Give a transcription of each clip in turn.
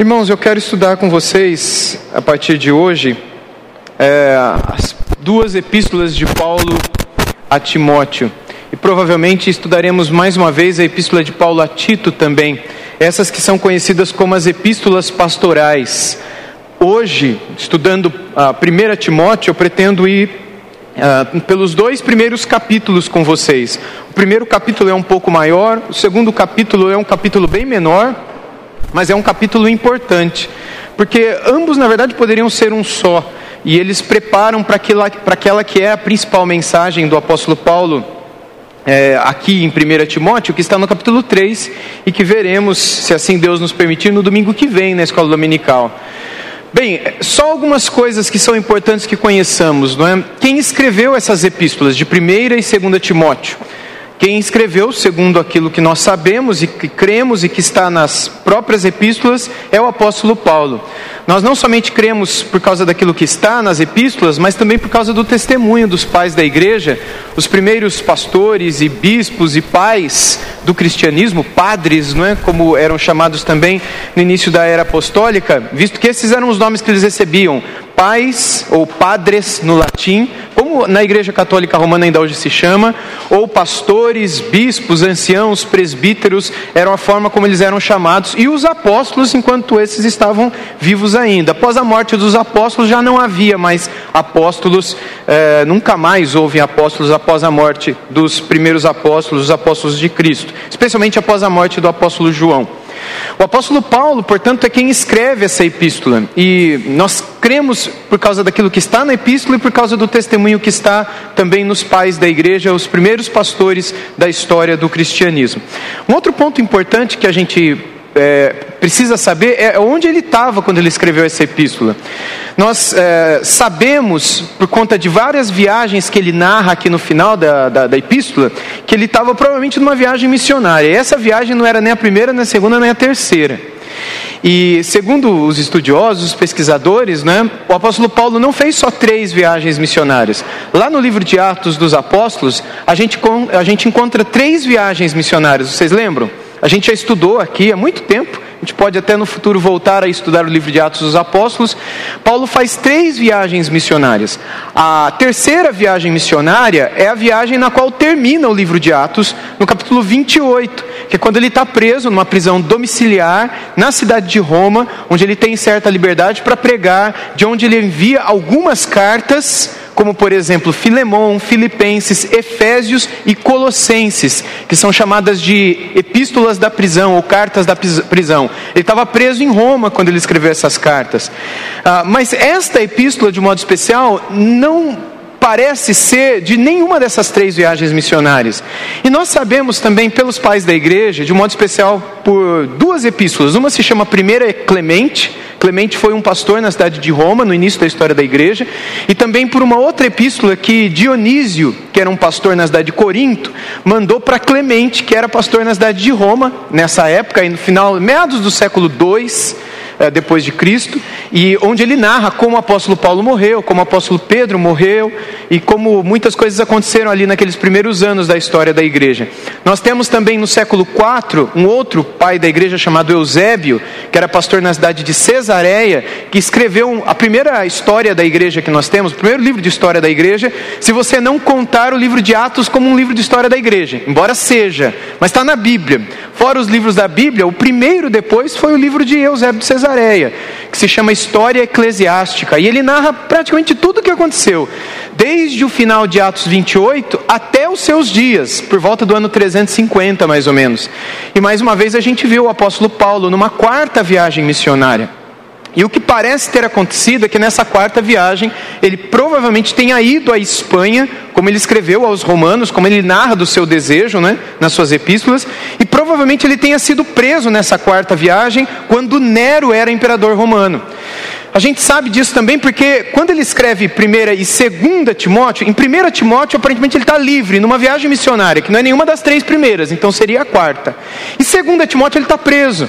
Irmãos, eu quero estudar com vocês, a partir de hoje, é, as duas epístolas de Paulo a Timóteo. E provavelmente estudaremos mais uma vez a epístola de Paulo a Tito também, essas que são conhecidas como as epístolas pastorais. Hoje, estudando a 1 Timóteo, eu pretendo ir uh, pelos dois primeiros capítulos com vocês. O primeiro capítulo é um pouco maior, o segundo capítulo é um capítulo bem menor mas é um capítulo importante, porque ambos, na verdade, poderiam ser um só, e eles preparam para aquela, que é a principal mensagem do apóstolo Paulo, é, aqui em 1 Timóteo, que está no capítulo 3, e que veremos, se assim Deus nos permitir, no domingo que vem, na escola dominical. Bem, só algumas coisas que são importantes que conheçamos, não é? Quem escreveu essas epístolas de 1 e 2 Timóteo? Quem escreveu, segundo aquilo que nós sabemos e que cremos e que está nas próprias epístolas, é o apóstolo Paulo. Nós não somente cremos por causa daquilo que está nas epístolas, mas também por causa do testemunho dos pais da igreja, os primeiros pastores e bispos e pais do cristianismo, padres, não é? como eram chamados também no início da era apostólica, visto que esses eram os nomes que eles recebiam pais ou padres no latim, como na Igreja Católica Romana ainda hoje se chama, ou pastores, bispos, anciãos, presbíteros, eram a forma como eles eram chamados, e os apóstolos, enquanto esses estavam vivos ainda. Após a morte dos apóstolos, já não havia mais apóstolos, eh, nunca mais houve apóstolos após a morte dos primeiros apóstolos, os apóstolos de Cristo, especialmente após a morte do apóstolo João. O apóstolo Paulo, portanto, é quem escreve essa epístola, e nós cremos por causa daquilo que está na epístola e por causa do testemunho que está também nos pais da igreja, os primeiros pastores da história do cristianismo. Um outro ponto importante que a gente é, precisa saber é onde ele estava quando ele escreveu essa epístola. Nós é, sabemos, por conta de várias viagens que ele narra aqui no final da, da, da epístola, que ele estava provavelmente numa viagem missionária. E essa viagem não era nem a primeira, nem a segunda, nem a terceira. E segundo os estudiosos, os pesquisadores, né, o apóstolo Paulo não fez só três viagens missionárias. Lá no livro de Atos dos Apóstolos, a gente, a gente encontra três viagens missionárias. Vocês lembram? A gente já estudou aqui há muito tempo, a gente pode até no futuro voltar a estudar o livro de Atos dos Apóstolos. Paulo faz três viagens missionárias. A terceira viagem missionária é a viagem na qual termina o livro de Atos, no capítulo 28, que é quando ele está preso numa prisão domiciliar na cidade de Roma, onde ele tem certa liberdade para pregar, de onde ele envia algumas cartas como por exemplo Filemão, Filipenses, Efésios e Colossenses, que são chamadas de epístolas da prisão ou cartas da prisão. Ele estava preso em Roma quando ele escreveu essas cartas. Ah, mas esta epístola, de modo especial, não parece ser de nenhuma dessas três viagens missionárias. E nós sabemos também pelos pais da igreja, de um modo especial por duas epístolas. Uma se chama Primeira é Clemente. Clemente foi um pastor na cidade de Roma, no início da história da igreja. E também por uma outra epístola que Dionísio, que era um pastor na cidade de Corinto, mandou para Clemente, que era pastor na cidade de Roma, nessa época, no final, meados do século II é, depois de Cristo, e onde ele narra como o apóstolo Paulo morreu, como o apóstolo Pedro morreu, e como muitas coisas aconteceram ali naqueles primeiros anos da história da igreja. Nós temos também no século IV um outro pai da igreja chamado Eusébio, que era pastor na cidade de Cesareia, que escreveu a primeira história da igreja que nós temos, o primeiro livro de história da igreja, se você não contar o livro de Atos como um livro de história da igreja, embora seja, mas está na Bíblia. Fora os livros da Bíblia, o primeiro depois foi o livro de Eusébio de Cesareia que se chama História Eclesiástica, e ele narra praticamente tudo o que aconteceu, desde o final de Atos 28 até os seus dias, por volta do ano 350 mais ou menos. E mais uma vez a gente viu o apóstolo Paulo numa quarta viagem missionária. E o que parece ter acontecido é que nessa quarta viagem ele provavelmente tenha ido à Espanha, como ele escreveu aos romanos, como ele narra do seu desejo né, nas suas epístolas, e provavelmente ele tenha sido preso nessa quarta viagem quando Nero era imperador romano. A gente sabe disso também porque quando ele escreve 1 e 2 Timóteo, em 1 Timóteo aparentemente ele está livre numa viagem missionária, que não é nenhuma das três primeiras, então seria a quarta. E 2 Timóteo ele está preso.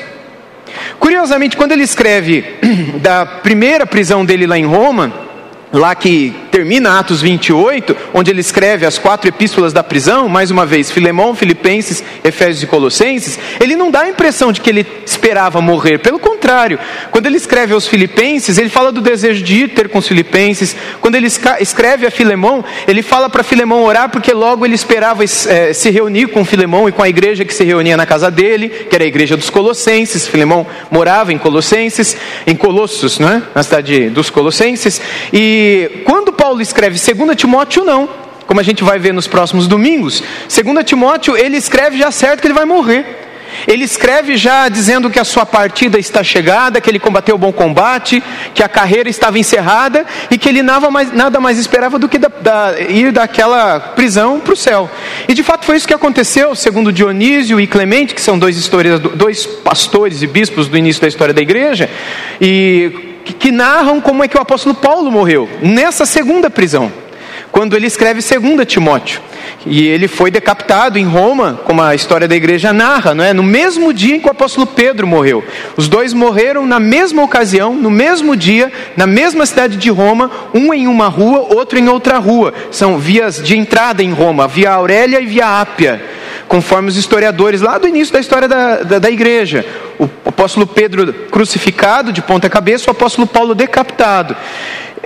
Curiosamente, quando ele escreve da primeira prisão dele lá em Roma, lá que termina Atos 28, onde ele escreve as quatro epístolas da prisão, mais uma vez, Filemão, Filipenses, Efésios e Colossenses, ele não dá a impressão de que ele esperava morrer, pelo contrário. Quando ele escreve aos Filipenses, ele fala do desejo de ir ter com os Filipenses. Quando ele escreve a Filemão, ele fala para Filemão orar, porque logo ele esperava é, se reunir com Filemão e com a igreja que se reunia na casa dele, que era a igreja dos Colossenses. Filemão morava em Colossenses, em Colossos, não é? na cidade dos Colossenses. E quando Paulo escreve 2 Timóteo, não como a gente vai ver nos próximos domingos, 2 Timóteo, ele escreve já certo que ele vai morrer. Ele escreve já dizendo que a sua partida está chegada, que ele combateu o bom combate, que a carreira estava encerrada e que ele nada mais, nada mais esperava do que da, da, ir daquela prisão para o céu. E de fato foi isso que aconteceu, segundo Dionísio e Clemente, que são dois, dois pastores e bispos do início da história da igreja, e que, narram como é que o apóstolo Paulo morreu, nessa segunda prisão quando ele escreve 2 Timóteo. E ele foi decapitado em Roma, como a história da igreja narra, não é? No mesmo dia em que o apóstolo Pedro morreu. Os dois morreram na mesma ocasião, no mesmo dia, na mesma cidade de Roma, um em uma rua, outro em outra rua. São vias de entrada em Roma, via Aurélia e via Ápia, conforme os historiadores lá do início da história da, da, da igreja. O apóstolo Pedro crucificado de ponta cabeça, o apóstolo Paulo decapitado.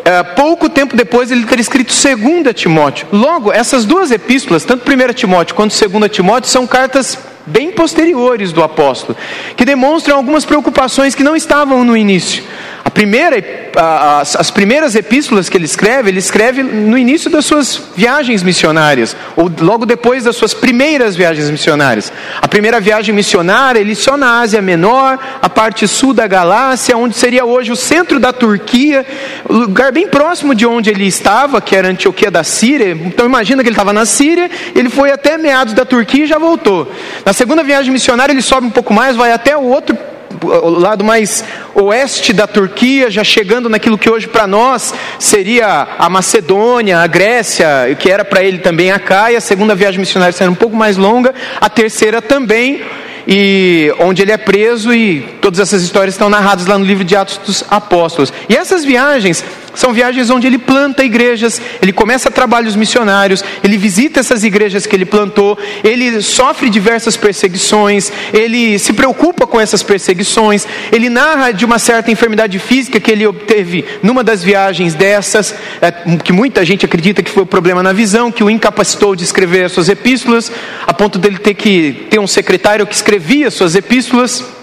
É, pouco tempo depois ele ter escrito 2 Timóteo. Logo, essas duas epístolas, tanto 1 Timóteo quanto 2 Timóteo, são cartas bem posteriores do apóstolo, que demonstram algumas preocupações que não estavam no início. A primeira, as, as primeiras epístolas que ele escreve, ele escreve no início das suas viagens missionárias, ou logo depois das suas primeiras viagens missionárias. A primeira viagem missionária, ele só na Ásia Menor, a parte sul da Galácia, onde seria hoje o centro da Turquia, lugar bem próximo de onde ele estava, que era Antioquia da Síria. Então imagina que ele estava na Síria, ele foi até meados da Turquia e já voltou. Na segunda viagem missionária, ele sobe um pouco mais, vai até o outro o lado mais oeste da Turquia, já chegando naquilo que hoje para nós seria a Macedônia, a Grécia, que era para ele também a Caia. A segunda viagem missionária será um pouco mais longa, a terceira também, e onde ele é preso e todas essas histórias estão narradas lá no livro de Atos dos Apóstolos. E essas viagens são viagens onde ele planta igrejas, ele começa trabalhos missionários, ele visita essas igrejas que ele plantou, ele sofre diversas perseguições, ele se preocupa com essas perseguições, ele narra de uma certa enfermidade física que ele obteve numa das viagens dessas, é, que muita gente acredita que foi o problema na visão, que o incapacitou de escrever as suas epístolas, a ponto dele ter que ter um secretário que escrevia suas epístolas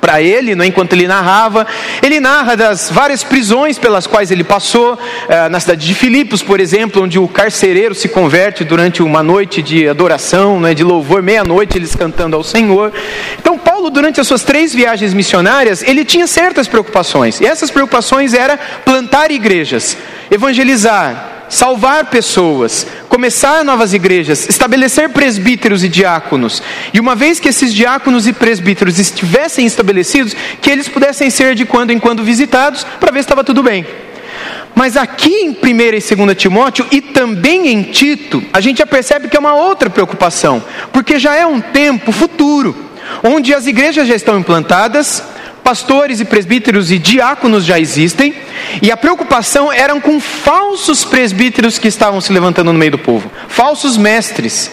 para ele, né, enquanto ele narrava. Ele narra das várias prisões pelas quais ele passou, eh, na cidade de Filipos, por exemplo, onde o carcereiro se converte durante uma noite de adoração, né, de louvor, meia-noite, eles cantando ao Senhor. Então, Paulo, durante as suas três viagens missionárias, ele tinha certas preocupações, e essas preocupações eram plantar igrejas, evangelizar, salvar pessoas, começar novas igrejas, estabelecer presbíteros e diáconos. E uma vez que esses diáconos e presbíteros estivessem estabelecidos, que eles pudessem ser de quando em quando visitados para ver se estava tudo bem. Mas aqui em 1 e 2 Timóteo e também em Tito, a gente já percebe que é uma outra preocupação, porque já é um tempo futuro, onde as igrejas já estão implantadas, pastores e presbíteros e diáconos já existem, e a preocupação era com falsos presbíteros que estavam se levantando no meio do povo, falsos mestres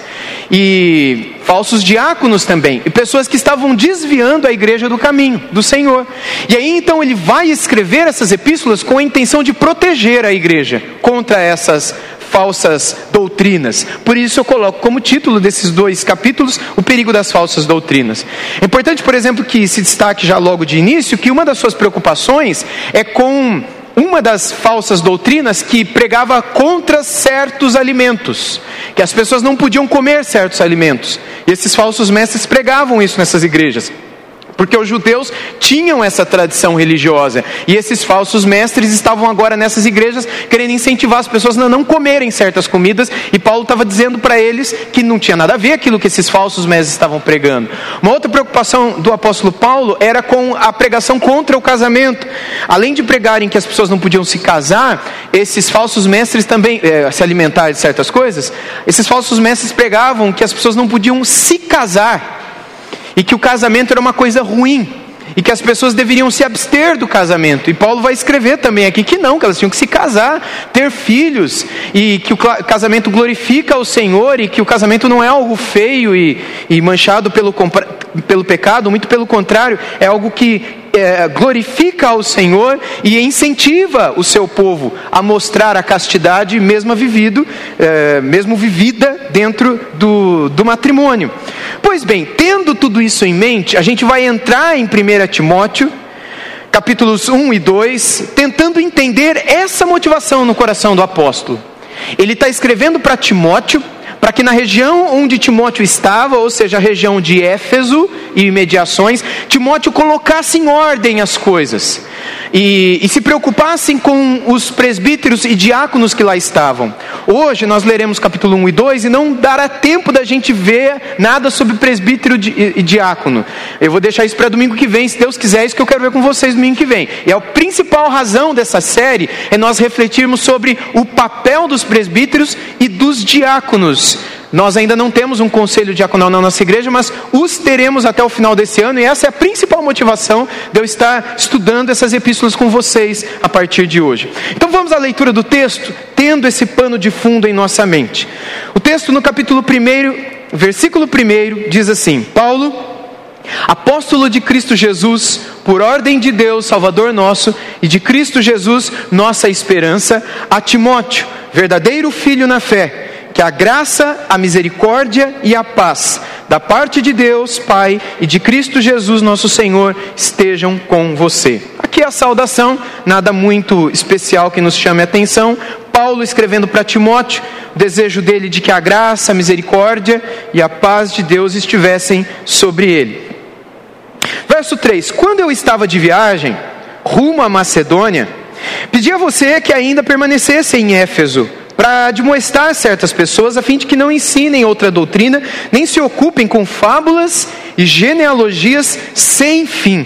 e falsos diáconos também, e pessoas que estavam desviando a igreja do caminho do Senhor. E aí então ele vai escrever essas epístolas com a intenção de proteger a igreja contra essas falsas doutrinas. Por isso eu coloco como título desses dois capítulos o perigo das falsas doutrinas. É importante, por exemplo, que se destaque já logo de início que uma das suas preocupações é com uma das falsas doutrinas que pregava contra certos alimentos, que as pessoas não podiam comer certos alimentos. E esses falsos mestres pregavam isso nessas igrejas porque os judeus tinham essa tradição religiosa e esses falsos mestres estavam agora nessas igrejas querendo incentivar as pessoas a não comerem certas comidas e Paulo estava dizendo para eles que não tinha nada a ver aquilo que esses falsos mestres estavam pregando. Uma outra preocupação do apóstolo Paulo era com a pregação contra o casamento. Além de pregarem que as pessoas não podiam se casar, esses falsos mestres também é, se alimentar de certas coisas. Esses falsos mestres pregavam que as pessoas não podiam se casar e que o casamento era uma coisa ruim e que as pessoas deveriam se abster do casamento. E Paulo vai escrever também aqui que não, que elas tinham que se casar, ter filhos, e que o casamento glorifica o Senhor, e que o casamento não é algo feio e, e manchado pelo, pelo pecado, muito pelo contrário, é algo que glorifica ao Senhor e incentiva o seu povo a mostrar a castidade mesmo vivido, é, mesmo vivida dentro do, do matrimônio. Pois bem, tendo tudo isso em mente, a gente vai entrar em 1 Timóteo, capítulos 1 e 2, tentando entender essa motivação no coração do apóstolo. Ele está escrevendo para Timóteo para que na região onde Timóteo estava, ou seja, a região de Éfeso e imediações, Timóteo colocasse em ordem as coisas e, e se preocupassem com os presbíteros e diáconos que lá estavam. Hoje nós leremos capítulo 1 e 2 e não dará tempo da gente ver nada sobre presbítero e diácono. Eu vou deixar isso para domingo que vem, se Deus quiser, é isso que eu quero ver com vocês domingo que vem. E a principal razão dessa série é nós refletirmos sobre o papel dos presbíteros e dos diáconos nós ainda não temos um conselho diaconal na nossa igreja, mas os teremos até o final desse ano, e essa é a principal motivação de eu estar estudando essas epístolas com vocês a partir de hoje. Então vamos à leitura do texto, tendo esse pano de fundo em nossa mente. O texto no capítulo 1, versículo 1, diz assim: Paulo, apóstolo de Cristo Jesus, por ordem de Deus, Salvador nosso, e de Cristo Jesus, nossa esperança, a Timóteo, verdadeiro filho na fé que a graça, a misericórdia e a paz da parte de Deus, Pai, e de Cristo Jesus, nosso Senhor, estejam com você. Aqui a saudação, nada muito especial que nos chame a atenção. Paulo escrevendo para Timóteo, o desejo dele de que a graça, a misericórdia e a paz de Deus estivessem sobre ele. Verso 3: Quando eu estava de viagem rumo à Macedônia, pedi a você que ainda permanecesse em Éfeso para admoestar certas pessoas a fim de que não ensinem outra doutrina, nem se ocupem com fábulas e genealogias sem fim.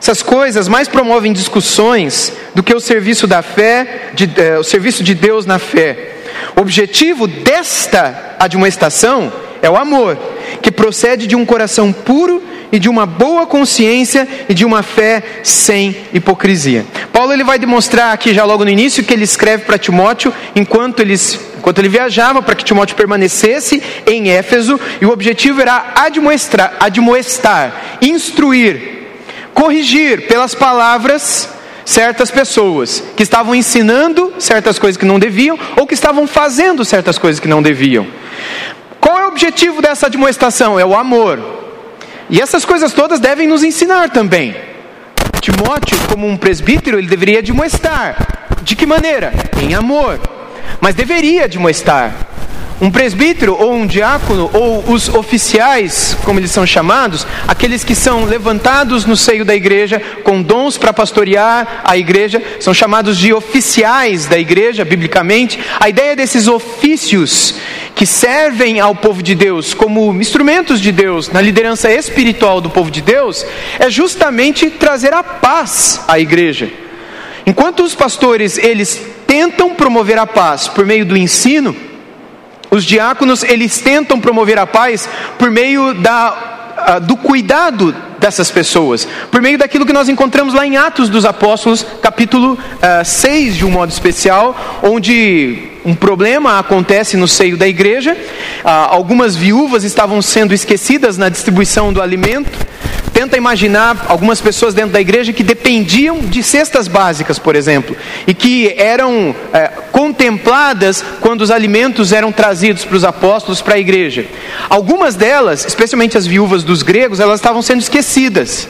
Essas coisas mais promovem discussões do que o serviço da fé, de, eh, o serviço de Deus na fé. O objetivo desta admoestação é o amor, que procede de um coração puro e de uma boa consciência e de uma fé sem hipocrisia. Paulo ele vai demonstrar aqui já logo no início que ele escreve para Timóteo enquanto eles enquanto ele viajava para que Timóteo permanecesse em Éfeso e o objetivo era admoestar, admoestar, instruir, corrigir pelas palavras certas pessoas que estavam ensinando certas coisas que não deviam ou que estavam fazendo certas coisas que não deviam. Qual é o objetivo dessa admoestação? É o amor. E essas coisas todas devem nos ensinar também. Timóteo, como um presbítero, ele deveria admoestar. De que maneira? Em amor. Mas deveria admoestar. Um presbítero ou um diácono ou os oficiais, como eles são chamados, aqueles que são levantados no seio da igreja com dons para pastorear a igreja, são chamados de oficiais da igreja, biblicamente. A ideia desses ofícios que servem ao povo de Deus como instrumentos de Deus na liderança espiritual do povo de Deus é justamente trazer a paz à igreja. Enquanto os pastores eles tentam promover a paz por meio do ensino, os diáconos, eles tentam promover a paz por meio da, do cuidado dessas pessoas, por meio daquilo que nós encontramos lá em Atos dos Apóstolos, capítulo uh, 6, de um modo especial, onde um problema acontece no seio da igreja, uh, algumas viúvas estavam sendo esquecidas na distribuição do alimento, Tenta imaginar algumas pessoas dentro da igreja que dependiam de cestas básicas, por exemplo, e que eram é, contempladas quando os alimentos eram trazidos para os apóstolos para a igreja. Algumas delas, especialmente as viúvas dos gregos, elas estavam sendo esquecidas.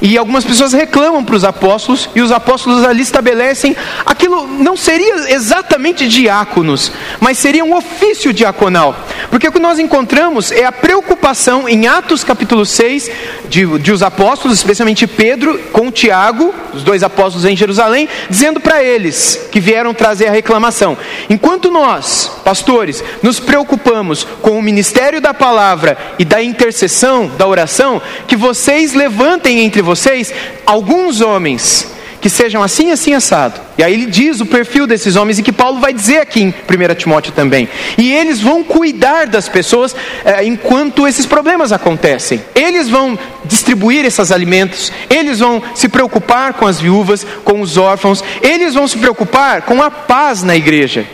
E algumas pessoas reclamam para os apóstolos, e os apóstolos ali estabelecem aquilo não seria exatamente diáconos, mas seria um ofício diaconal. Porque o que nós encontramos é a preocupação em Atos capítulo 6 de, de os apóstolos, especialmente Pedro com Tiago, os dois apóstolos em Jerusalém, dizendo para eles que vieram trazer a reclamação: enquanto nós, pastores, nos preocupamos com o ministério da palavra e da intercessão, da oração, que vocês levantem entre vocês alguns homens que sejam assim, assim, assado. E aí ele diz o perfil desses homens e que Paulo vai dizer aqui em 1 Timóteo também. E eles vão cuidar das pessoas eh, enquanto esses problemas acontecem. Eles vão distribuir esses alimentos, eles vão se preocupar com as viúvas, com os órfãos, eles vão se preocupar com a paz na igreja.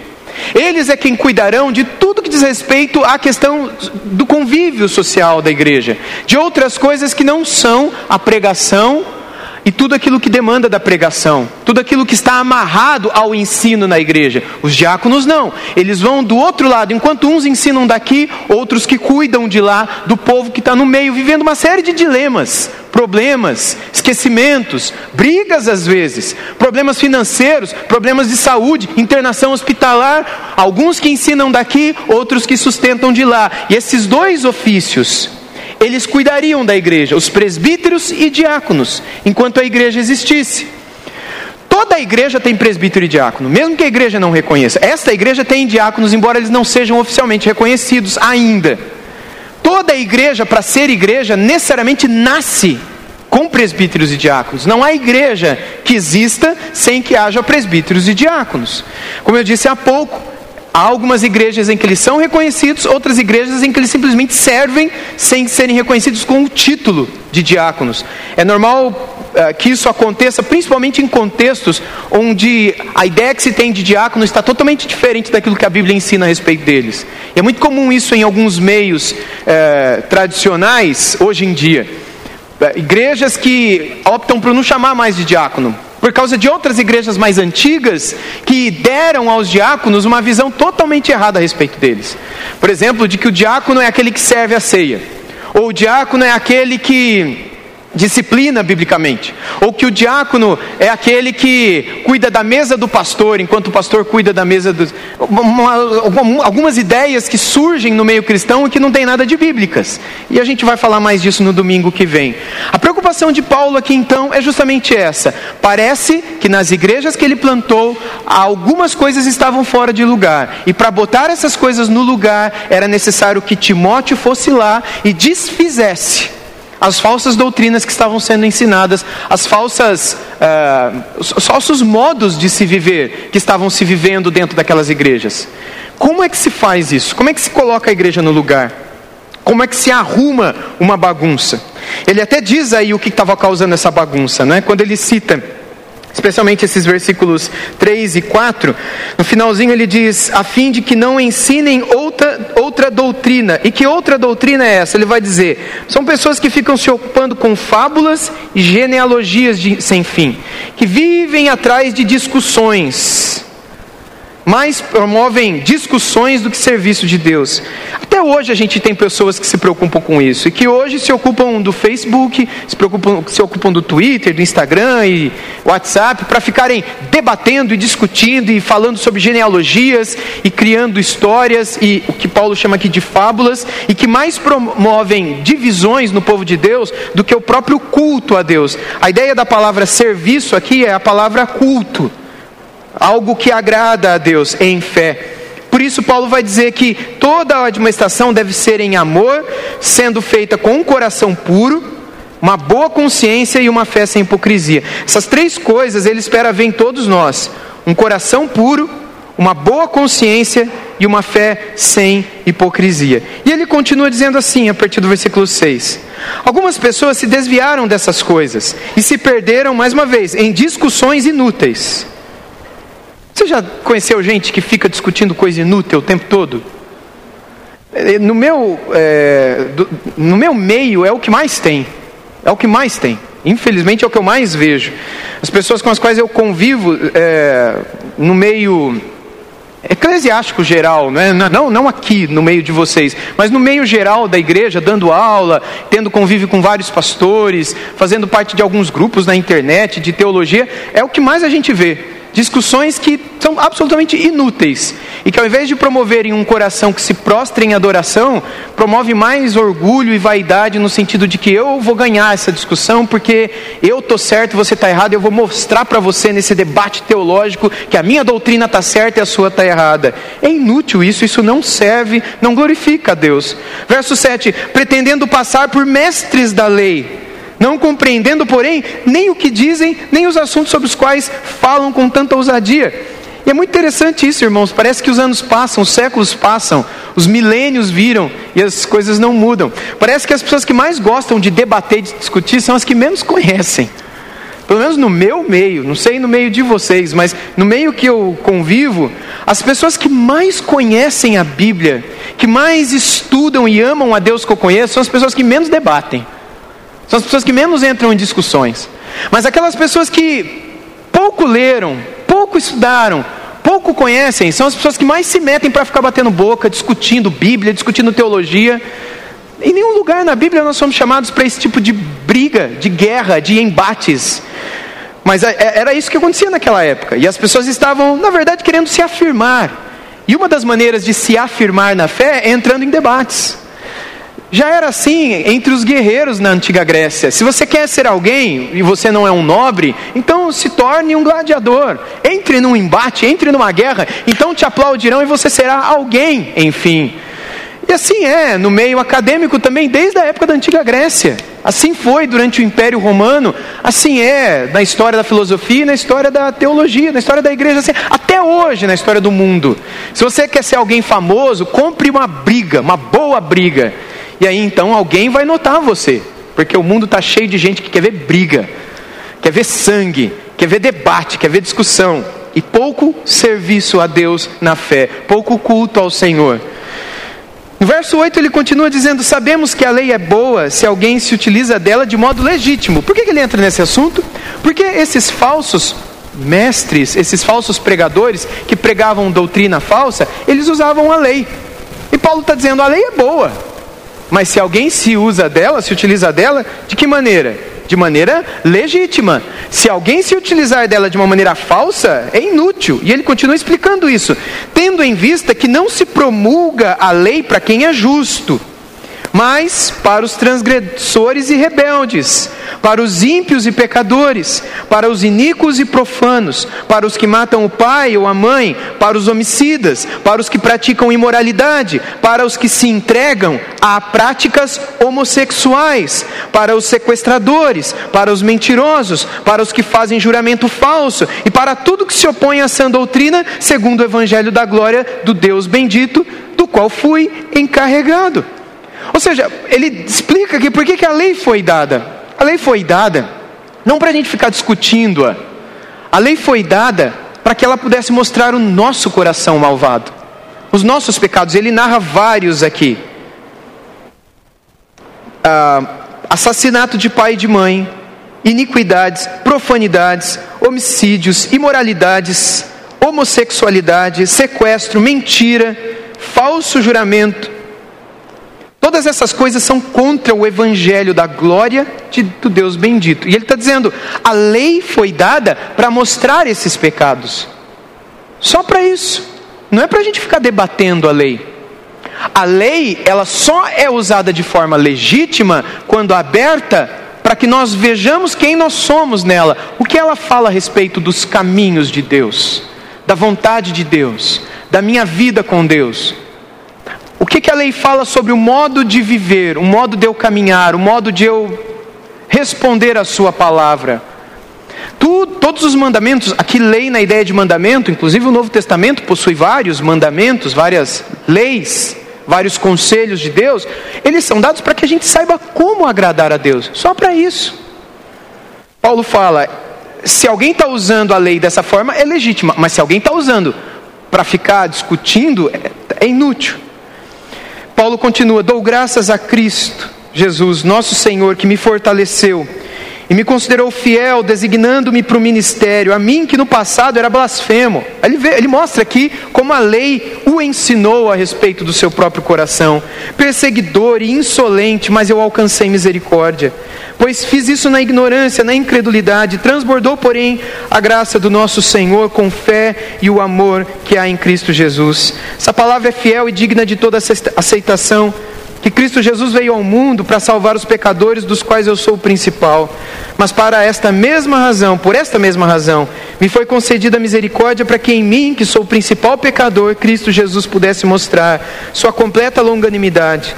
Eles é quem cuidarão de tudo que diz respeito à questão do convívio social da igreja, de outras coisas que não são a pregação e tudo aquilo que demanda da pregação, tudo aquilo que está amarrado ao ensino na igreja. Os diáconos não, eles vão do outro lado, enquanto uns ensinam daqui, outros que cuidam de lá, do povo que está no meio, vivendo uma série de dilemas, problemas, esquecimentos, brigas às vezes, problemas financeiros, problemas de saúde, internação hospitalar, alguns que ensinam daqui, outros que sustentam de lá. E esses dois ofícios, eles cuidariam da igreja, os presbíteros e diáconos, enquanto a igreja existisse. Toda a igreja tem presbítero e diácono, mesmo que a igreja não reconheça. Esta igreja tem diáconos, embora eles não sejam oficialmente reconhecidos ainda. Toda a igreja, para ser igreja, necessariamente nasce com presbíteros e diáconos. Não há igreja que exista sem que haja presbíteros e diáconos. Como eu disse há pouco, há algumas igrejas em que eles são reconhecidos, outras igrejas em que eles simplesmente servem sem serem reconhecidos com o título de diáconos. É normal uh, que isso aconteça, principalmente em contextos onde a ideia que se tem de diácono está totalmente diferente daquilo que a Bíblia ensina a respeito deles. E é muito comum isso em alguns meios uh, tradicionais hoje em dia. É, igrejas que optam por não chamar mais de diácono, por causa de outras igrejas mais antigas que deram aos diáconos uma visão totalmente errada a respeito deles. Por exemplo, de que o diácono é aquele que serve a ceia, ou o diácono é aquele que disciplina biblicamente, ou que o diácono é aquele que cuida da mesa do pastor, enquanto o pastor cuida da mesa dos. Algumas ideias que surgem no meio cristão e que não tem nada de bíblicas. E a gente vai falar mais disso no domingo que vem. A preocupação de Paulo aqui então é justamente essa. Parece que nas igrejas que ele plantou, algumas coisas estavam fora de lugar, e para botar essas coisas no lugar, era necessário que Timóteo fosse lá e desfizesse as falsas doutrinas que estavam sendo ensinadas, as falsas, uh, os falsos modos de se viver que estavam se vivendo dentro daquelas igrejas. Como é que se faz isso? Como é que se coloca a igreja no lugar? Como é que se arruma uma bagunça? Ele até diz aí o que estava causando essa bagunça, não é? Quando ele cita especialmente esses versículos 3 e 4, no finalzinho ele diz: a fim de que não ensinem outra, outra doutrina. E que outra doutrina é essa? Ele vai dizer: são pessoas que ficam se ocupando com fábulas e genealogias de, sem fim, que vivem atrás de discussões mais promovem discussões do que serviço de Deus. Até hoje a gente tem pessoas que se preocupam com isso e que hoje se ocupam do Facebook, se, preocupam, se ocupam do Twitter, do Instagram e WhatsApp para ficarem debatendo e discutindo e falando sobre genealogias e criando histórias e o que Paulo chama aqui de fábulas e que mais promovem divisões no povo de Deus do que o próprio culto a Deus. A ideia da palavra serviço aqui é a palavra culto algo que agrada a Deus em fé. Por isso, Paulo vai dizer que toda a administração deve ser em amor, sendo feita com um coração puro, uma boa consciência e uma fé sem hipocrisia. Essas três coisas ele espera ver em todos nós: um coração puro, uma boa consciência e uma fé sem hipocrisia. E ele continua dizendo assim, a partir do versículo 6. Algumas pessoas se desviaram dessas coisas e se perderam, mais uma vez, em discussões inúteis você já conheceu gente que fica discutindo coisa inútil o tempo todo? É, no meu, é, do, no meu meio é o que mais tem. É o que mais tem. Infelizmente é o que eu mais vejo. As pessoas com as quais eu convivo é, no meio eclesiástico geral, né? não, não aqui no meio de vocês, mas no meio geral da igreja, dando aula, tendo convívio com vários pastores, fazendo parte de alguns grupos na internet de teologia, é o que mais a gente vê discussões que são absolutamente inúteis e que ao invés de promoverem um coração que se prostra em adoração, promove mais orgulho e vaidade no sentido de que eu vou ganhar essa discussão porque eu tô certo, você está errado, eu vou mostrar para você nesse debate teológico que a minha doutrina está certa e a sua está errada. É inútil isso, isso não serve, não glorifica a Deus. Verso 7: pretendendo passar por mestres da lei não compreendendo, porém, nem o que dizem, nem os assuntos sobre os quais falam com tanta ousadia. E é muito interessante isso, irmãos. Parece que os anos passam, os séculos passam, os milênios viram e as coisas não mudam. Parece que as pessoas que mais gostam de debater e de discutir são as que menos conhecem. Pelo menos no meu meio, não sei no meio de vocês, mas no meio que eu convivo, as pessoas que mais conhecem a Bíblia, que mais estudam e amam a Deus que eu conheço, são as pessoas que menos debatem. São as pessoas que menos entram em discussões. Mas aquelas pessoas que pouco leram, pouco estudaram, pouco conhecem, são as pessoas que mais se metem para ficar batendo boca, discutindo Bíblia, discutindo teologia. Em nenhum lugar na Bíblia nós somos chamados para esse tipo de briga, de guerra, de embates. Mas é, é, era isso que acontecia naquela época. E as pessoas estavam, na verdade, querendo se afirmar. E uma das maneiras de se afirmar na fé é entrando em debates. Já era assim entre os guerreiros na antiga Grécia. Se você quer ser alguém e você não é um nobre, então se torne um gladiador. Entre num embate, entre numa guerra, então te aplaudirão e você será alguém, enfim. E assim é no meio acadêmico também, desde a época da antiga Grécia. Assim foi durante o Império Romano, assim é na história da filosofia, na história da teologia, na história da igreja, assim, até hoje na história do mundo. Se você quer ser alguém famoso, compre uma briga, uma boa briga. E aí então alguém vai notar você, porque o mundo está cheio de gente que quer ver briga, quer ver sangue, quer ver debate, quer ver discussão. E pouco serviço a Deus na fé, pouco culto ao Senhor. No verso 8 ele continua dizendo: Sabemos que a lei é boa se alguém se utiliza dela de modo legítimo. Por que, ele entra nesse assunto? Porque esses falsos mestres, esses falsos pregadores que pregavam doutrina falsa, eles usavam a lei. E Paulo está dizendo: a lei é boa, mas se alguém se usa dela, se utiliza dela, de que maneira? de maneira legítima. Se alguém se utilizar dela de uma maneira falsa, é inútil. E ele continua explicando isso, tendo em vista que não se promulga a lei para quem é justo mas para os transgressores e rebeldes, para os ímpios e pecadores, para os iníquos e profanos, para os que matam o pai ou a mãe, para os homicidas, para os que praticam imoralidade, para os que se entregam a práticas homossexuais, para os sequestradores, para os mentirosos, para os que fazem juramento falso e para tudo que se opõe à sã doutrina, segundo o evangelho da glória do Deus bendito, do qual fui encarregado. Ou seja, ele explica aqui por que, que a lei foi dada. A lei foi dada não para a gente ficar discutindo-a. A lei foi dada para que ela pudesse mostrar o nosso coração malvado, os nossos pecados. Ele narra vários aqui: ah, assassinato de pai e de mãe, iniquidades, profanidades, homicídios, imoralidades, homossexualidade, sequestro, mentira, falso juramento Todas essas coisas são contra o evangelho da glória de, do Deus bendito. E ele está dizendo: a lei foi dada para mostrar esses pecados. Só para isso. Não é para a gente ficar debatendo a lei. A lei, ela só é usada de forma legítima quando aberta para que nós vejamos quem nós somos nela. O que ela fala a respeito dos caminhos de Deus, da vontade de Deus, da minha vida com Deus. O que, que a lei fala sobre o modo de viver, o modo de eu caminhar, o modo de eu responder a sua palavra? Tu, todos os mandamentos, aqui lei na ideia de mandamento, inclusive o Novo Testamento possui vários mandamentos, várias leis, vários conselhos de Deus, eles são dados para que a gente saiba como agradar a Deus, só para isso. Paulo fala: se alguém está usando a lei dessa forma, é legítima, mas se alguém está usando para ficar discutindo, é, é inútil. Paulo continua: Dou graças a Cristo, Jesus, nosso Senhor, que me fortaleceu e me considerou fiel, designando-me para o ministério, a mim que no passado era blasfemo. Ele, vê, ele mostra aqui como a lei o ensinou a respeito do seu próprio coração, perseguidor e insolente, mas eu alcancei misericórdia. Pois fiz isso na ignorância, na incredulidade, transbordou, porém, a graça do nosso Senhor com fé e o amor que há em Cristo Jesus. Essa palavra é fiel e digna de toda aceitação que Cristo Jesus veio ao mundo para salvar os pecadores, dos quais eu sou o principal. Mas para esta mesma razão, por esta mesma razão, me foi concedida a misericórdia para que em mim, que sou o principal pecador, Cristo Jesus pudesse mostrar sua completa longanimidade.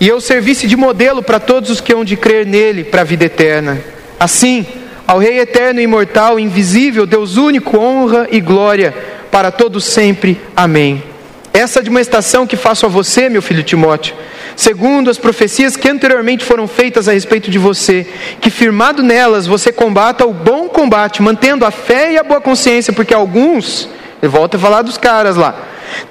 E eu servisse de modelo para todos os que hão de crer nele para a vida eterna. Assim, ao Rei eterno e imortal, invisível, Deus único, honra e glória para todos sempre. Amém. Essa admoestação que faço a você, meu filho Timóteo, segundo as profecias que anteriormente foram feitas a respeito de você, que firmado nelas você combata o bom combate, mantendo a fé e a boa consciência, porque alguns, ele volta a falar dos caras lá,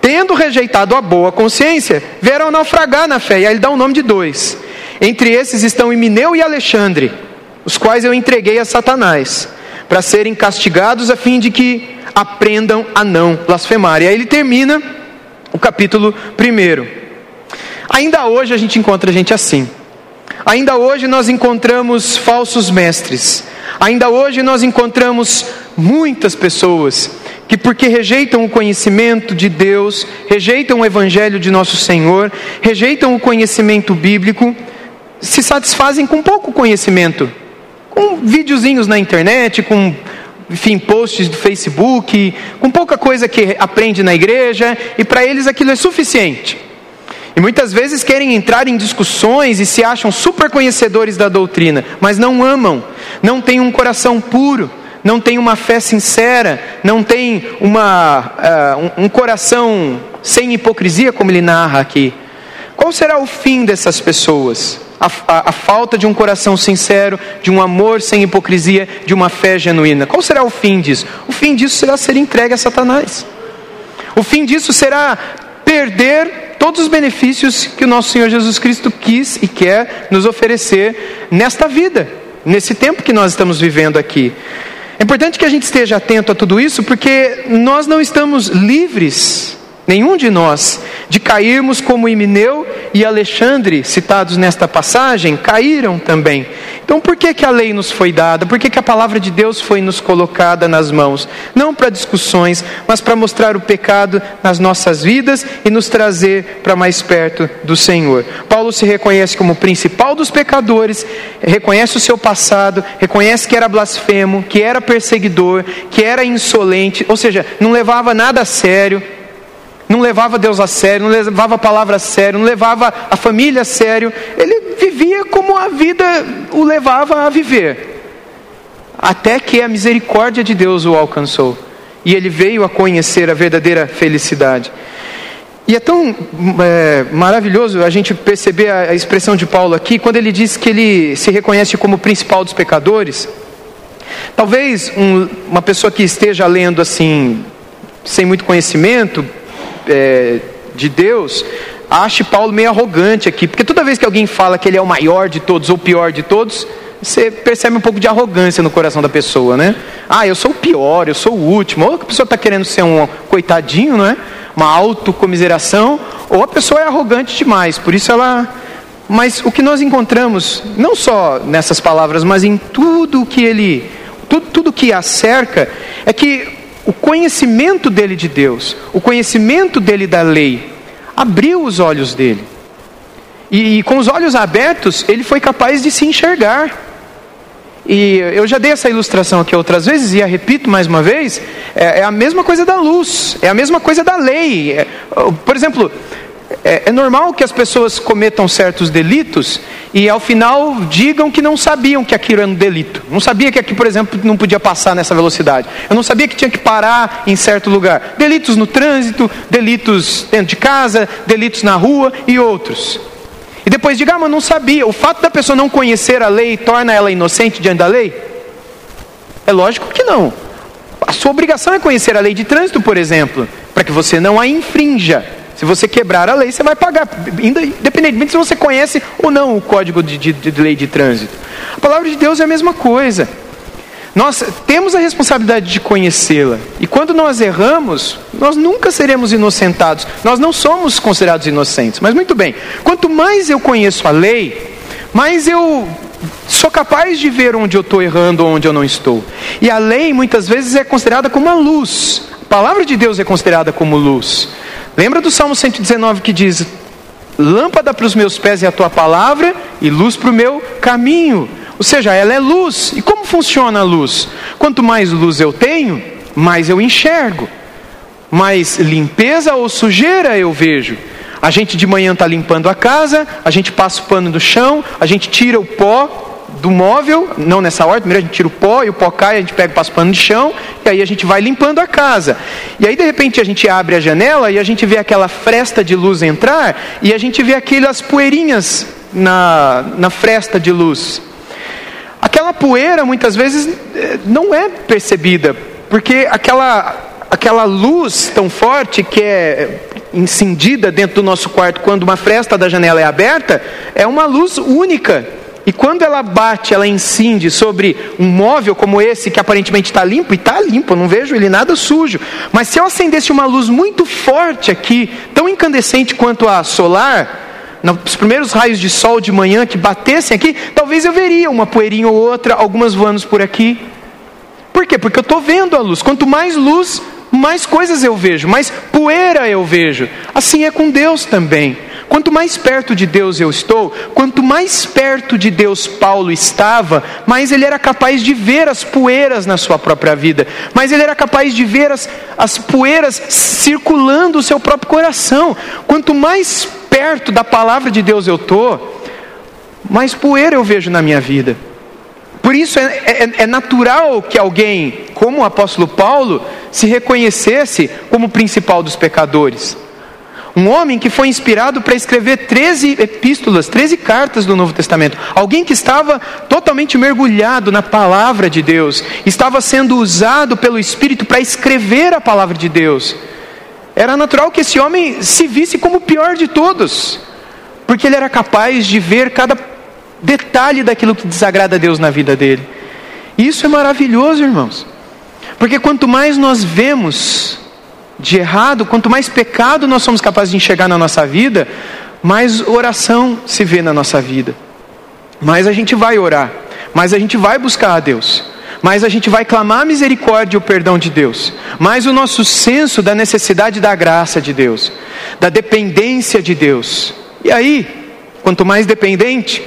tendo rejeitado a boa consciência, vieram naufragar na fé, e aí ele dá o nome de dois. Entre esses estão Emineu e Alexandre. os quais eu entreguei a Satanás, para serem castigados a fim de que aprendam a não blasfemar. E aí ele termina o capítulo 1. Ainda hoje a gente encontra gente assim. Ainda hoje nós encontramos falsos mestres. Ainda hoje nós encontramos muitas pessoas que, porque rejeitam o conhecimento de Deus, rejeitam o Evangelho de nosso Senhor, rejeitam o conhecimento bíblico, se satisfazem com pouco conhecimento, com videozinhos na internet, com enfim, posts do Facebook, com pouca coisa que aprende na igreja, e para eles aquilo é suficiente. E muitas vezes querem entrar em discussões e se acham super conhecedores da doutrina, mas não amam, não têm um coração puro, não têm uma fé sincera, não têm uma, uh, um, coração sem hipocrisia, como ele narra aqui. Qual será o fim dessas pessoas? A, a, a, falta de um coração sincero, de um amor sem hipocrisia, de uma fé genuína. Qual será o fim disso? O fim disso será ser entregue a Satanás. O fim disso será perder todos os benefícios que o nosso Senhor Jesus Cristo quis e quer nos oferecer nesta vida, nesse tempo que nós estamos vivendo aqui. É importante que a gente esteja atento a tudo isso, porque nós não estamos livres nenhum de nós, de cairmos como Imineu e Alexandre, citados nesta passagem, caíram também. Então, por que, que a lei nos foi dada? Por que, que a palavra de Deus foi nos colocada nas mãos? Não para discussões, mas para mostrar o pecado nas nossas vidas e nos trazer para mais perto do Senhor. Paulo se reconhece como o principal dos pecadores, reconhece o seu passado, reconhece que era blasfemo, que era perseguidor, que era insolente, ou seja, não levava nada a sério não levava Deus a sério, não levava a palavra a sério, não levava a família a sério. Ele vivia como a vida o levava a viver. Até que a misericórdia de Deus o alcançou. E ele veio a conhecer a verdadeira felicidade. E é tão é, maravilhoso a gente perceber a, a, expressão de Paulo aqui, quando ele diz que ele se reconhece como o principal dos pecadores. Talvez um, uma pessoa que esteja lendo assim, sem muito conhecimento, é, de Deus, ache Paulo meio arrogante aqui, porque toda vez que alguém fala que ele é o maior de todos ou o pior de todos, você percebe um pouco de arrogância no coração da pessoa, né? Ah, eu sou o pior, eu sou o último. Ou a pessoa está querendo ser um coitadinho, não é? Uma autocomiseração, ou a pessoa é arrogante demais, por isso ela. Mas o que nós encontramos, não só nessas palavras, mas em tudo que ele, tudo, tudo que a cerca, é que o conhecimento dele de Deus, o conhecimento dele da lei, abriu os olhos dele. E, e, com os olhos abertos, ele foi capaz de se enxergar. E eu já dei essa ilustração aqui outras vezes, e a repito mais uma vez: é, é a mesma coisa da luz, é a mesma coisa da lei. É, por exemplo, é, é, normal que as pessoas cometam certos delitos e ao final digam que não sabiam que aquilo era um delito. Não sabia que aqui, por exemplo, não podia passar nessa velocidade. Eu não sabia que tinha que parar em certo lugar. Delitos no trânsito, delitos dentro de casa, delitos na rua e outros. E depois diga, ah, mas não sabia. O fato da pessoa não conhecer a lei torna ela inocente diante da lei? É lógico que não. A sua obrigação é conhecer a lei de trânsito, por exemplo, para que você não a infrinja. Se você quebrar a lei, você vai pagar, independentemente se você conhece ou não o código de, de, de lei de trânsito. A palavra de Deus é a mesma coisa. Nós temos a responsabilidade de conhecê-la. E quando nós erramos, nós nunca seremos inocentados. Nós não somos considerados inocentes. Mas muito bem, quanto mais eu conheço a lei, mais eu sou capaz de ver onde eu estou errando ou onde eu não estou. E a lei muitas vezes é considerada como a luz. A palavra de Deus é considerada como luz. Lembra do Salmo 119 que diz: Lâmpada para os meus pés é a tua palavra e luz para o meu caminho. Ou seja, ela é luz. E como funciona a luz? Quanto mais luz eu tenho, mais eu enxergo. Mais limpeza ou sujeira eu vejo. A gente de manhã está limpando a casa, a gente passa o pano do chão, a gente tira o pó, do móvel, não nessa ordem, primeiro a gente tira o pó e o pó cai, a gente pega o passo pano de chão e aí a gente vai limpando a casa. E aí de repente a gente abre a janela e a gente vê aquela fresta de luz entrar e a gente vê aquelas poeirinhas na, na fresta de luz. Aquela poeira muitas vezes eh, não é percebida, porque aquela, aquela luz tão forte que é incendida dentro do nosso quarto quando uma fresta da janela é aberta, é uma luz única e quando ela bate, ela incide sobre um móvel como esse, que aparentemente está limpo, e está limpo, eu não vejo ele nada sujo. Mas se eu acendesse uma luz muito forte aqui, tão incandescente quanto a solar, nos primeiros raios de sol de manhã que batessem aqui, talvez eu veria uma poeirinha ou outra, algumas voando por aqui. Por quê? Porque eu estou vendo a luz. Quanto mais luz, mais coisas eu vejo, mais poeira eu vejo. Assim é com Deus também. Quanto mais perto de Deus eu estou, quanto mais perto de Deus Paulo estava, mais ele era capaz de ver as poeiras na sua própria vida, mais ele era capaz de ver as, as poeiras circulando o seu próprio coração. Quanto mais perto da palavra de Deus eu estou, mais poeira eu vejo na minha vida. Por isso é, é, é, natural que alguém, como o apóstolo Paulo, se reconhecesse como o principal dos pecadores. Um homem que foi inspirado para escrever 13 epístolas, 13 cartas do Novo Testamento. Alguém que estava totalmente mergulhado na palavra de Deus, estava sendo usado pelo Espírito para escrever a palavra de Deus. Era natural que esse homem se visse como o pior de todos, porque ele era capaz de ver cada detalhe daquilo que desagrada a Deus na vida dele. Isso é maravilhoso, irmãos, porque quanto mais nós vemos de errado, quanto mais pecado nós somos capazes de enxergar na nossa vida, mais oração se vê na nossa vida, mais a gente vai orar, mais a gente vai buscar a Deus mais a gente vai clamar a misericórdia e o perdão de Deus, mais o nosso senso da necessidade da graça de Deus, da dependência de Deus. E aí, quanto mais dependente,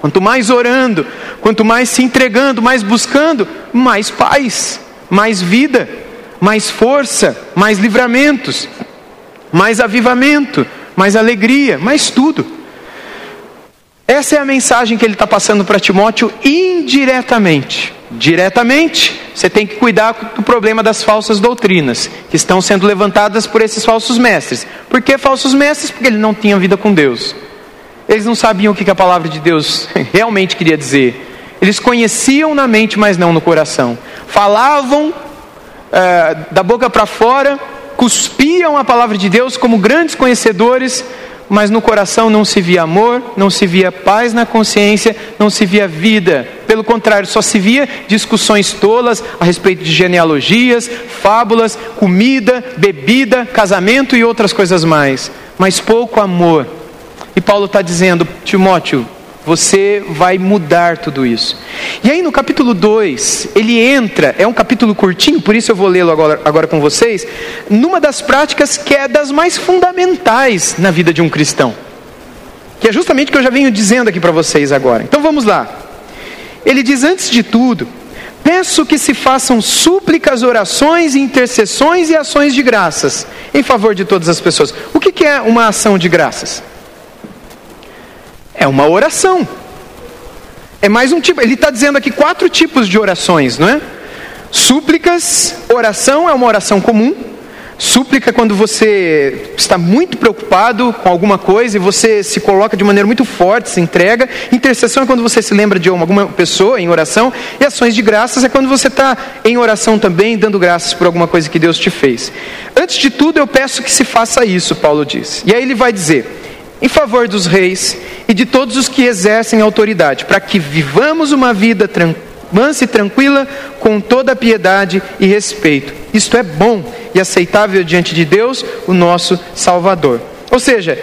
quanto mais orando, quanto mais se entregando, mais buscando, mais paz, mais vida, mais força, mais livramentos, mais avivamento, mais alegria, mais tudo. Essa é a mensagem que ele está passando para Timóteo indiretamente. Diretamente, você tem que cuidar do problema das falsas doutrinas que estão sendo levantadas por esses falsos mestres. Por que falsos mestres? Porque eles não tinham vida com Deus. Eles não sabiam o que a palavra de Deus realmente queria dizer. Eles conheciam na mente, mas não no coração. Falavam é, da boca para fora, cuspiam a palavra de Deus como grandes conhecedores, mas no coração não se via amor, não se via paz na consciência, não se via vida. Pelo contrário, só se via discussões tolas a respeito de genealogias, fábulas, comida, bebida, casamento e outras coisas mais, mas pouco amor. E Paulo está dizendo, Timóteo, você vai mudar tudo isso. E aí no capítulo 2, ele entra, é um capítulo curtinho, por isso eu vou lê-lo agora, agora com vocês, numa das práticas que é das mais fundamentais na vida de um cristão. Que é justamente o que eu já venho dizendo aqui para vocês agora. Então vamos lá. Ele diz: antes de tudo, peço que se façam súplicas, orações, intercessões e ações de graças em favor de todas as pessoas. O que é uma ação de graças? É uma oração. É mais um tipo. Ele está dizendo aqui quatro tipos de orações, não é? Súplicas, oração é uma oração comum. Súplica é quando você está muito preocupado com alguma coisa e você se coloca de maneira muito forte, se entrega. Intercessão é quando você se lembra de alguma pessoa em oração. E ações de graças é quando você está em oração também, dando graças por alguma coisa que Deus te fez. Antes de tudo, eu peço que se faça isso, Paulo diz. E aí ele vai dizer: em favor dos reis e de todos os que exercem autoridade, para que vivamos uma vida mansa e tranquila, com toda piedade e respeito. Isto é bom e aceitável diante de Deus, o nosso Salvador. Ou seja,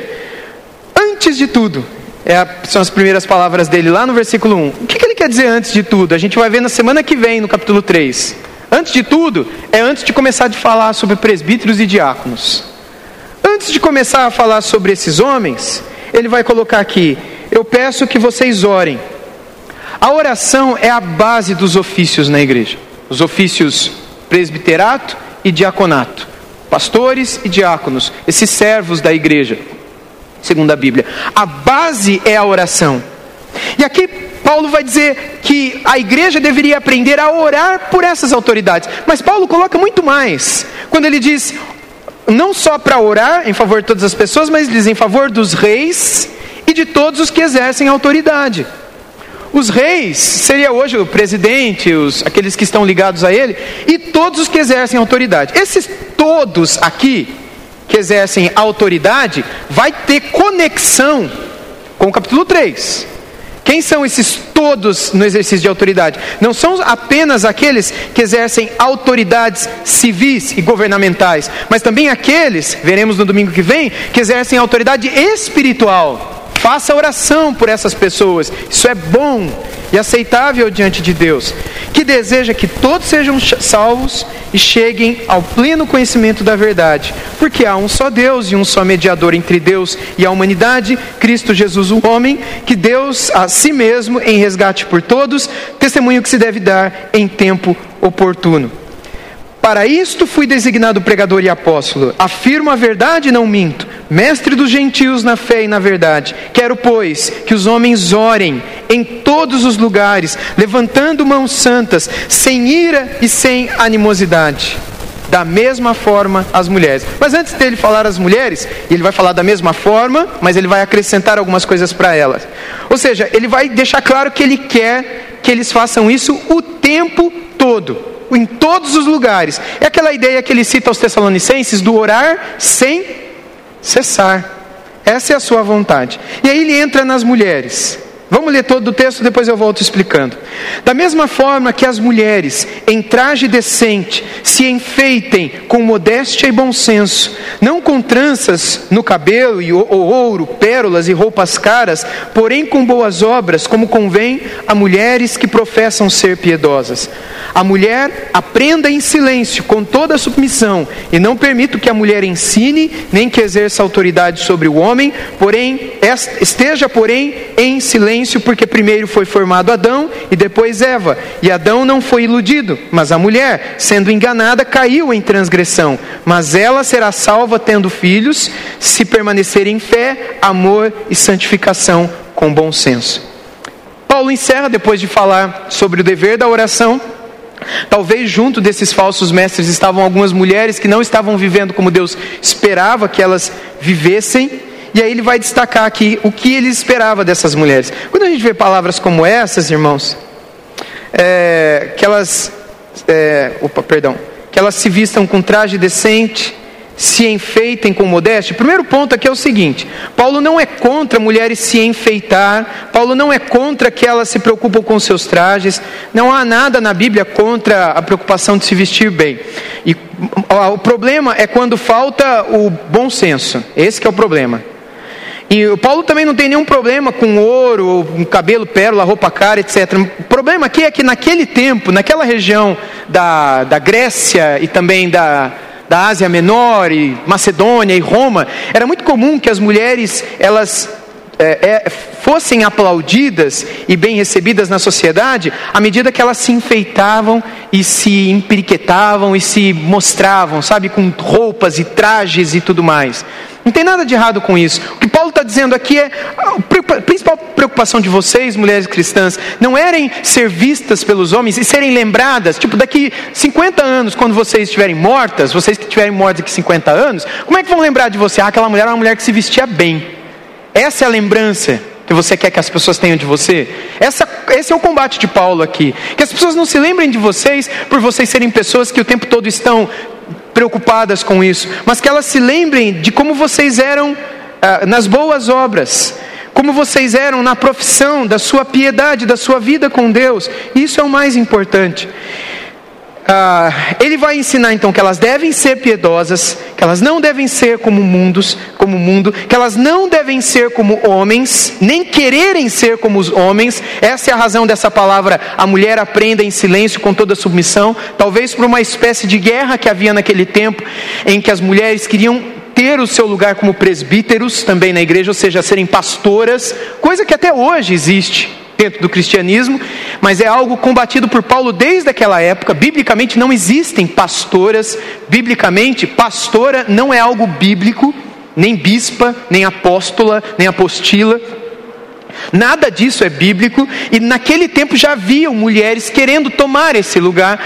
antes de tudo, é a, são as primeiras palavras dele lá no versículo 1. O que, que ele quer dizer antes de tudo? A gente vai ver na semana que vem, no capítulo 3. Antes de tudo, é antes de começar a falar sobre presbíteros e diáconos. Antes de começar a falar sobre esses homens, ele vai colocar aqui: Eu peço que vocês orem. A oração é a base dos ofícios na igreja. Os ofícios presbiterato e diaconato. Pastores e diáconos, esses servos da igreja, segundo a Bíblia. A base é a oração. E aqui Paulo vai dizer que a igreja deveria aprender a orar por essas autoridades. Mas Paulo coloca muito mais. Quando ele diz: não só para orar em favor de todas as pessoas, mas diz em favor dos reis e de todos os que exercem autoridade. Os reis seria hoje o presidente, os, aqueles que estão ligados a ele, e todos os que exercem autoridade. Esses todos aqui que exercem autoridade vai ter conexão com o capítulo 3, Quem são esses todos no exercício de autoridade? Não são apenas aqueles que exercem autoridades civis e governamentais, mas também aqueles, veremos no domingo que vem, que exercem autoridade espiritual. Faça oração por essas pessoas. Isso é bom e aceitável diante de Deus, que deseja que todos sejam salvos e cheguem ao pleno conhecimento da verdade, porque há um só Deus e um só mediador entre Deus e a humanidade, Cristo Jesus, o homem, que Deus a si mesmo em resgate por todos, testemunho que se deve dar em tempo oportuno. Para isto fui designado pregador e apóstolo. Afirmo a verdade e não minto. Mestre dos gentios na fé e na verdade. Quero, pois, que os homens orem em todos os lugares, levantando mãos santas, sem ira e sem animosidade. Da mesma forma as mulheres. Mas antes dele falar as mulheres, ele vai falar da mesma forma, mas ele vai acrescentar algumas coisas para elas. Ou seja, ele vai deixar claro que ele quer que eles façam isso o tempo todo em todos os lugares. É aquela ideia que ele cita aos Tessalonicenses do orar sem cessar. Essa é a sua vontade. E aí ele entra nas mulheres. Vamos ler todo o texto, depois eu volto explicando. Da mesma forma que as mulheres, em traje decente, se enfeitem com modéstia e bom senso, não com tranças no cabelo e ouro, pérolas e roupas caras, porém com boas obras, como convém a mulheres que professam ser piedosas. A mulher aprenda em silêncio, com toda submissão, e não permito que a mulher ensine, nem que exerça autoridade sobre o homem, porém esteja, porém, em silêncio, porque primeiro foi formado Adão e depois Eva. E Adão não foi iludido, mas a mulher, sendo enganada, caiu em transgressão. Mas ela será salva tendo filhos, se permanecer em fé, amor e santificação com bom senso. Paulo encerra depois de falar sobre o dever da oração Talvez junto desses falsos mestres estavam algumas mulheres que não estavam vivendo como Deus esperava que elas vivessem. E aí ele vai destacar aqui o que ele esperava dessas mulheres. Quando a gente vê palavras como essas, irmãos, é, que elas, é, opa, perdão, que elas se vistam com traje decente, se enfeitem com modéstia? O primeiro ponto aqui é o seguinte: Paulo não é contra mulheres se enfeitar, Paulo não é contra que elas se preocupam com seus trajes, não há nada na Bíblia contra a preocupação de se vestir bem. E o problema é quando falta o bom senso, esse é o problema. E o Paulo também não tem nenhum problema com ouro, cabelo, pérola, roupa cara, etc. O problema aqui é que naquele tempo, naquela região da, da Grécia e também da, da Ásia Menor e Macedônia e Roma, era muito comum que as mulheres elas é, é, fossem aplaudidas e bem recebidas na sociedade à medida que elas se enfeitavam e se empiriquetavam e se mostravam, sabe, com roupas e trajes e tudo mais. Não tem nada de errado com isso. O que Paulo está dizendo aqui é a principal preocupação de vocês, mulheres cristãs, não erem ser vistas pelos homens e serem lembradas, tipo, daqui 50 anos, quando vocês estiverem mortas, vocês que estiverem mortas daqui 50 anos, como é que vão lembrar de você? Ah, aquela mulher era uma mulher que se vestia bem. Essa é a lembrança que você quer que as pessoas tenham de você? Essa, esse é o combate de Paulo aqui. Que as pessoas não se lembrem de vocês por vocês serem pessoas que o tempo todo estão preocupadas com isso, mas que elas se lembrem de como vocês eram ah, nas boas obras, como vocês eram na profissão da sua piedade, da sua vida com Deus. Isso é o mais importante. Ah, ele vai ensinar então que elas devem ser piedosas, que elas não devem ser como mundos, como mundo, que elas não devem ser como homens, nem quererem ser como os homens. Essa é a razão dessa palavra. A mulher aprenda em silêncio com toda submissão, talvez por uma espécie de guerra que havia naquele tempo, em que as mulheres queriam ter o seu lugar como presbíteros também na igreja, ou seja, serem pastoras, coisa que até hoje existe dentro do cristianismo, mas é algo combatido por Paulo desde aquela época. Biblicamente não existem pastoras, biblicamente, pastora não é algo bíblico, nem bispa, nem apóstola, nem apostila. Nada disso é bíblico, e naquele tempo já haviam mulheres querendo tomar esse lugar,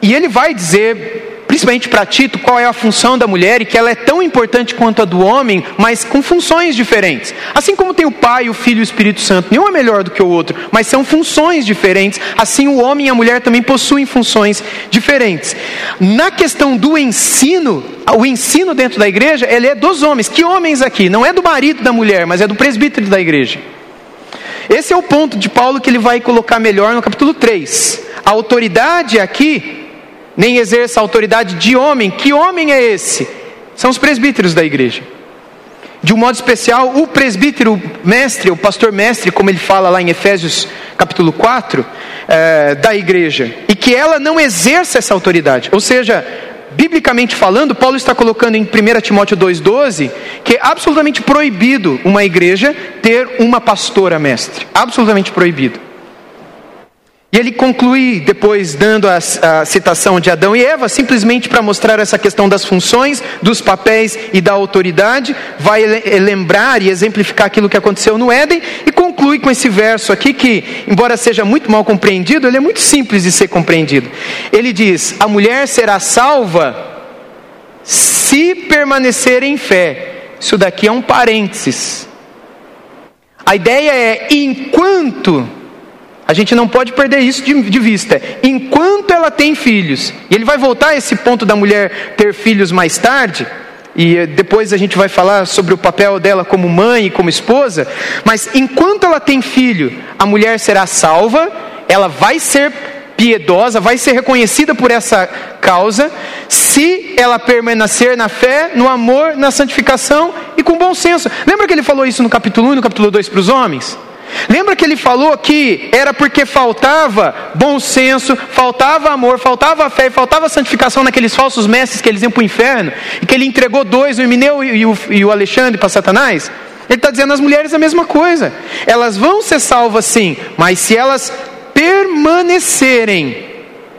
e ele vai dizer principalmente para Tito, qual é a função da mulher e que ela é tão importante quanto a do homem, mas com funções diferentes. Assim como tem o Pai, o Filho e o Espírito Santo, nenhum é melhor do que o outro, mas são funções diferentes. Assim o homem e a mulher também possuem funções diferentes. Na questão do ensino, o ensino dentro da igreja, ele é dos homens. Que homens aqui? Não é do marido da mulher, mas é do presbítero da igreja. esse é o ponto de Paulo que ele vai colocar melhor no capítulo 3. A autoridade aqui, nem exerça autoridade de homem. Que homem é esse? São os presbíteros da igreja. De um modo especial, o presbítero mestre, o pastor mestre, como ele fala lá em Efésios capítulo 4, é, eh, da igreja. E que ela não exerça essa autoridade. Ou seja, biblicamente falando, Paulo está colocando em 1 Timóteo 2,12 que é absolutamente proibido uma igreja ter uma pastora mestre. Absolutamente proibido. E ele conclui depois dando a, a citação de Adão e Eva, simplesmente para mostrar essa questão das funções, dos papéis e da autoridade, vai lembrar e exemplificar aquilo que aconteceu no Éden e conclui com esse verso aqui que, embora seja muito mal compreendido, ele é muito simples de ser compreendido. Ele diz: "A mulher será salva se permanecer em fé". Isso daqui é um parênteses. A ideia é enquanto a gente não pode perder isso de, de, vista. Enquanto ela tem filhos, e ele vai voltar a esse ponto da mulher ter filhos mais tarde, e eh, depois a gente vai falar sobre o papel dela como mãe e como esposa, mas enquanto ela tem filho, a mulher será salva, ela vai ser piedosa, vai ser reconhecida por essa causa, se ela permanecer na fé, no amor, na santificação e com bom senso. Lembra que ele falou isso no capítulo 1 e no capítulo 2 para os homens? Lembra que ele falou que era porque faltava bom senso, faltava amor, faltava fé, faltava santificação naqueles falsos mestres que eles iam para o inferno, e que ele entregou dois, o Emineu e o, e o Alexandre, para Satanás? Ele está dizendo às mulheres a mesma coisa. Elas vão ser salvas sim, mas se elas permanecerem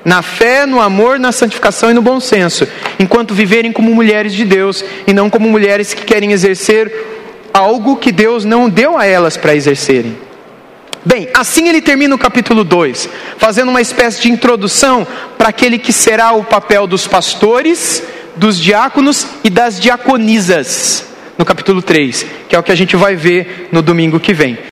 na fé, no amor, na santificação e no bom senso, enquanto viverem como mulheres de Deus e não como mulheres que querem exercer algo que Deus não deu a elas para exercerem. Bem, assim ele termina o capítulo 2, fazendo uma espécie de introdução para aquele que será o papel dos pastores, dos diáconos e das diaconisas, no capítulo 3, que é o que a gente vai ver no domingo que vem.